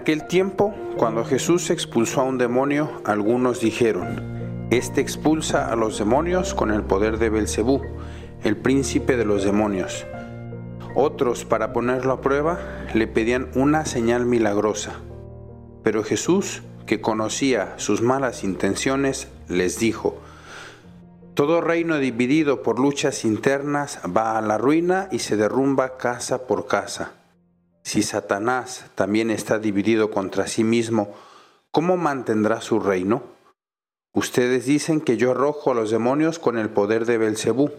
Aquel tiempo, cuando Jesús expulsó a un demonio, algunos dijeron: Este expulsa a los demonios con el poder de Belcebú, el príncipe de los demonios. Otros, para ponerlo a prueba, le pedían una señal milagrosa. Pero Jesús, que conocía sus malas intenciones, les dijo: Todo reino dividido por luchas internas va a la ruina y se derrumba casa por casa. Si Satanás también está dividido contra sí mismo, ¿cómo mantendrá su reino? Ustedes dicen que yo arrojo a los demonios con el poder de Belcebú.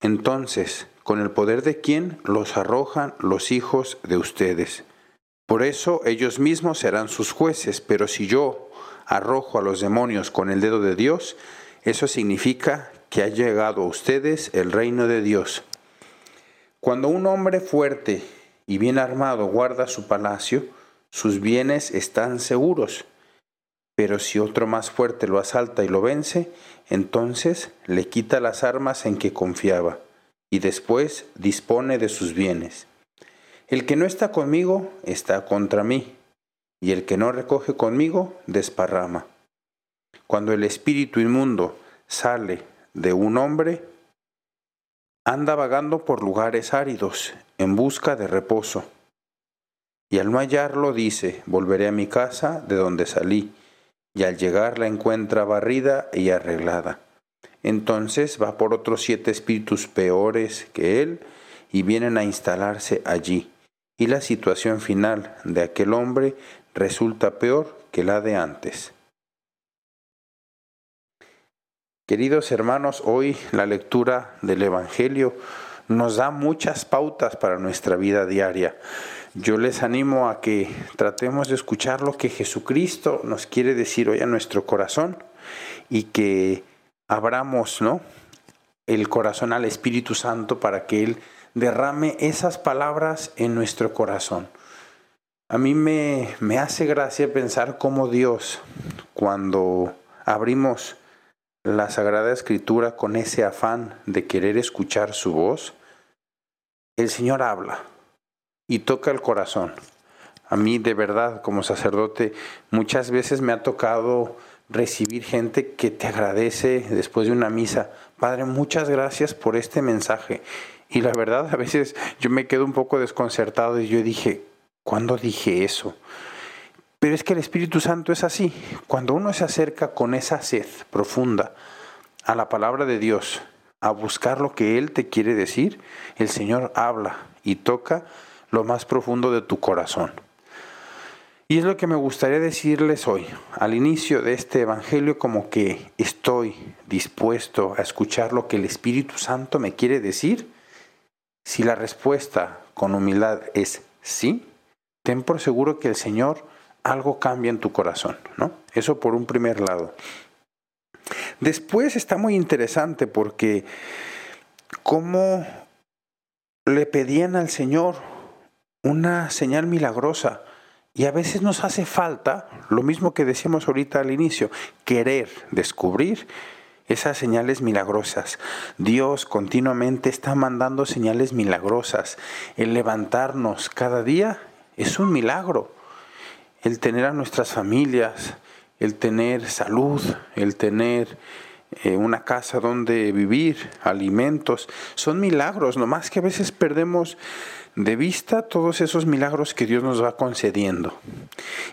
Entonces, ¿con el poder de quién los arrojan los hijos de ustedes? Por eso ellos mismos serán sus jueces, pero si yo arrojo a los demonios con el dedo de Dios, eso significa que ha llegado a ustedes el reino de Dios. Cuando un hombre fuerte y bien armado guarda su palacio, sus bienes están seguros. Pero si otro más fuerte lo asalta y lo vence, entonces le quita las armas en que confiaba, y después dispone de sus bienes. El que no está conmigo está contra mí, y el que no recoge conmigo desparrama. Cuando el espíritu inmundo sale de un hombre, anda vagando por lugares áridos en busca de reposo. Y al no hallarlo dice, volveré a mi casa de donde salí, y al llegar la encuentra barrida y arreglada. Entonces va por otros siete espíritus peores que él y vienen a instalarse allí. Y la situación final de aquel hombre resulta peor que la de antes. Queridos hermanos, hoy la lectura del Evangelio nos da muchas pautas para nuestra vida diaria. Yo les animo a que tratemos de escuchar lo que Jesucristo nos quiere decir hoy a nuestro corazón y que abramos, ¿no? el corazón al Espíritu Santo para que Él derrame esas palabras en nuestro corazón. A mí me, me hace gracia pensar cómo Dios, cuando abrimos la Sagrada Escritura con ese afán de querer escuchar su voz, el Señor habla y toca el corazón. A mí de verdad como sacerdote muchas veces me ha tocado recibir gente que te agradece después de una misa. Padre, muchas gracias por este mensaje. Y la verdad a veces yo me quedo un poco desconcertado y yo dije, ¿cuándo dije eso? Pero es que el Espíritu Santo es así. Cuando uno se acerca con esa sed profunda a la palabra de Dios, a buscar lo que Él te quiere decir, el Señor habla y toca lo más profundo de tu corazón. Y es lo que me gustaría decirles hoy, al inicio de este Evangelio, como que estoy dispuesto a escuchar lo que el Espíritu Santo me quiere decir. Si la respuesta con humildad es sí, ten por seguro que el Señor algo cambia en tu corazón, ¿no? Eso por un primer lado. Después está muy interesante porque cómo le pedían al Señor una señal milagrosa. Y a veces nos hace falta, lo mismo que decíamos ahorita al inicio, querer descubrir esas señales milagrosas. Dios continuamente está mandando señales milagrosas. El levantarnos cada día es un milagro el tener a nuestras familias, el tener salud, el tener eh, una casa donde vivir, alimentos, son milagros, nomás que a veces perdemos de vista todos esos milagros que Dios nos va concediendo.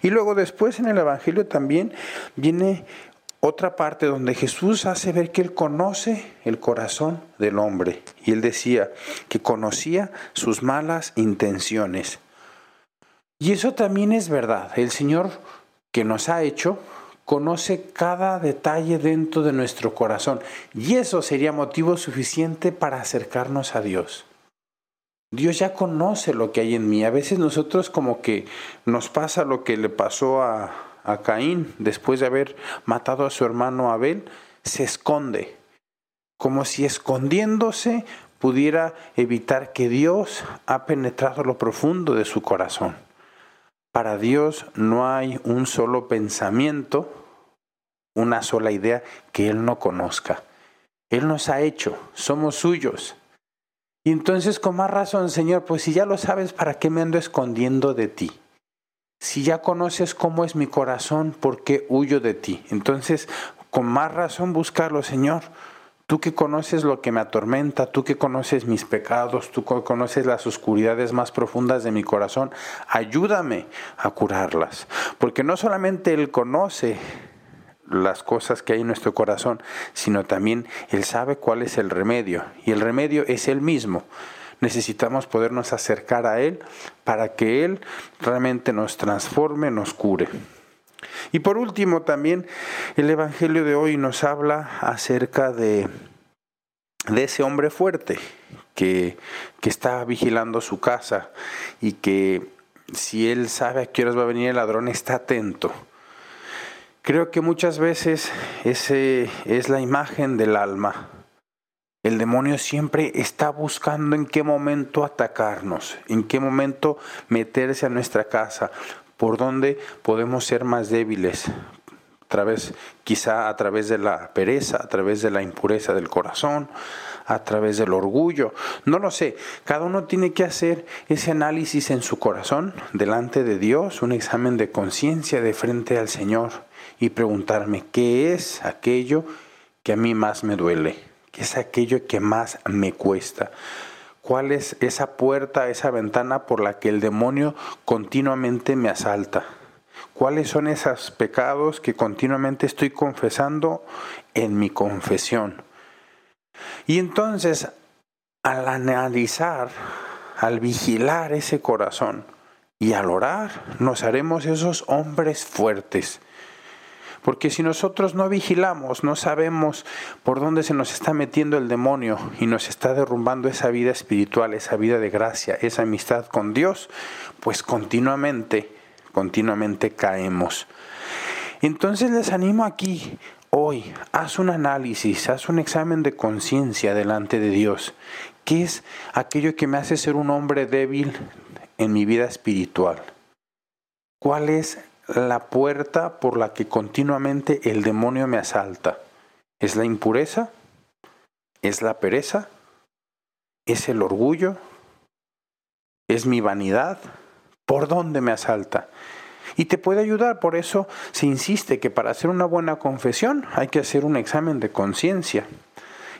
Y luego después en el Evangelio también viene otra parte donde Jesús hace ver que Él conoce el corazón del hombre. Y Él decía que conocía sus malas intenciones. Y eso también es verdad. El Señor que nos ha hecho conoce cada detalle dentro de nuestro corazón. Y eso sería motivo suficiente para acercarnos a Dios. Dios ya conoce lo que hay en mí. A veces nosotros como que nos pasa lo que le pasó a, Caín después de haber matado a su hermano Abel, se esconde. Como si escondiéndose pudiera evitar que Dios ha penetrado lo profundo de su corazón. Para Dios no hay un solo pensamiento, una sola idea que Él no conozca. Él nos ha hecho, somos suyos. Y entonces con más razón, Señor, pues si ya lo sabes, ¿para qué me ando escondiendo de ti? Si ya conoces cómo es mi corazón, ¿por qué huyo de ti? Entonces, con más razón buscarlo, Señor. Tú que conoces lo que me atormenta, tú que conoces mis pecados, tú que conoces las oscuridades más profundas de mi corazón, ayúdame a curarlas. Porque no solamente Él conoce las cosas que hay en nuestro corazón, sino también Él sabe cuál es el remedio. Y el remedio es Él mismo. Necesitamos podernos acercar a Él para que Él realmente nos transforme, nos cure. Y por último, también el Evangelio de hoy nos habla acerca de, de ese hombre fuerte que, que está vigilando su casa y que si él sabe a qué horas va a venir el ladrón, está atento. Creo que muchas veces ese es la imagen del alma. El demonio siempre está buscando en qué momento atacarnos, en qué momento meterse a nuestra casa, por dónde podemos ser más débiles, quizá a través de la pereza, a través de la impureza del corazón, a través del orgullo. No lo sé, cada uno tiene que hacer ese análisis en su corazón delante de Dios, un examen de conciencia de frente al Señor y preguntarme qué es aquello que a mí más me duele, qué es aquello que más me cuesta. ¿Cuál es esa puerta, esa ventana por la que el demonio continuamente me asalta? ¿Cuáles son esos pecados que continuamente estoy confesando en mi confesión? Y entonces, al analizar, al vigilar ese corazón y al orar, nos haremos esos hombres fuertes porque si nosotros no vigilamos, no sabemos por dónde se nos está metiendo el demonio y nos está derrumbando esa vida espiritual, esa vida de gracia, esa amistad con Dios, pues continuamente, continuamente caemos. Entonces les animo aquí, hoy, haz un análisis, haz un examen de conciencia delante de Dios. ¿Qué es aquello que me hace ser un hombre débil en mi vida espiritual? ¿Cuál es la puerta por la que continuamente el demonio me asalta. ¿Es la impureza? ¿Es la pereza? ¿Es el orgullo? ¿Es mi vanidad? ¿Por dónde me asalta? Y te puede ayudar, por eso se insiste que para hacer una buena confesión hay que hacer un examen de conciencia.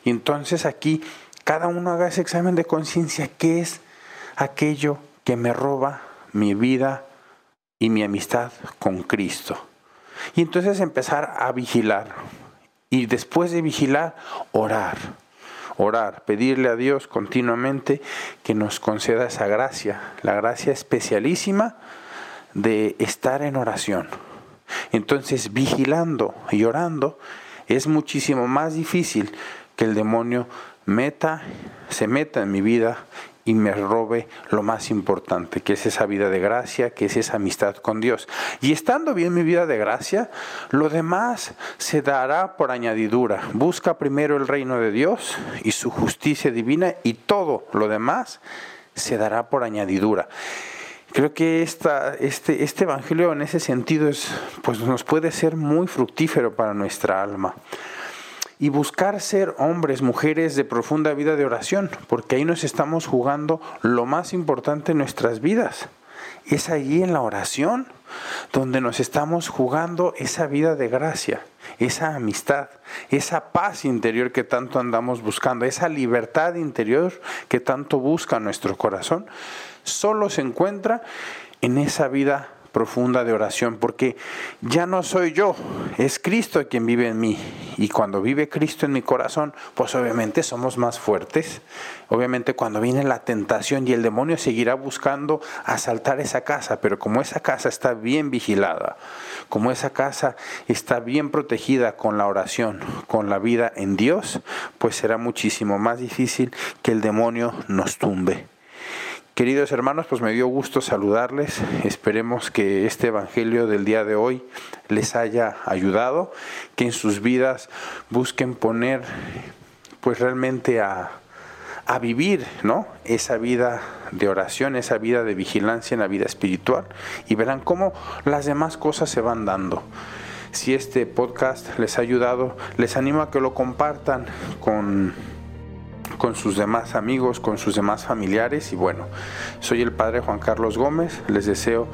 Y entonces aquí cada uno haga ese examen de conciencia, ¿qué es aquello que me roba mi vida y mi amistad con Cristo. Y entonces empezar a vigilar. Y después de vigilar, orar. Orar, pedirle a Dios continuamente que nos conceda esa gracia, la gracia especialísima de estar en oración. Entonces, vigilando y orando es muchísimo más difícil que el demonio meta, se meta en mi vida y me robe lo más importante, que es esa vida de gracia, que es esa amistad con Dios. Y estando bien mi vida de gracia, lo demás se dará por añadidura. Busca primero el reino de Dios y su justicia divina y todo lo demás se dará por añadidura. Creo que esta, este, este evangelio en ese sentido es, pues nos puede ser muy fructífero para nuestra alma y buscar ser hombres, mujeres de profunda vida de oración, porque ahí nos estamos jugando lo más importante en nuestras vidas. Es allí en la oración donde nos estamos jugando esa vida de gracia, esa amistad, esa paz interior que tanto andamos buscando, esa libertad interior que tanto busca nuestro corazón, solo se encuentra en esa vida profunda de oración, porque ya no soy yo, es Cristo quien vive en mí. Y cuando vive Cristo en mi corazón, pues obviamente somos más fuertes. Obviamente cuando viene la tentación y el demonio seguirá buscando asaltar esa casa, pero como esa casa está bien vigilada, como esa casa está bien protegida con la oración, con la vida en Dios, pues será muchísimo más difícil que el demonio nos tumbe. Queridos hermanos, pues me dio gusto saludarles. Esperemos que este Evangelio del día de hoy les haya ayudado, que en sus vidas busquen poner pues realmente a, a vivir ¿no? esa vida de oración, esa vida de vigilancia en la vida espiritual y verán cómo las demás cosas se van dando. Si este podcast les ha ayudado, les animo a que lo compartan con con sus demás amigos, con sus demás familiares. Y bueno, soy el Padre Juan Carlos Gómez, les deseo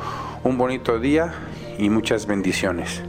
un bonito día y muchas bendiciones.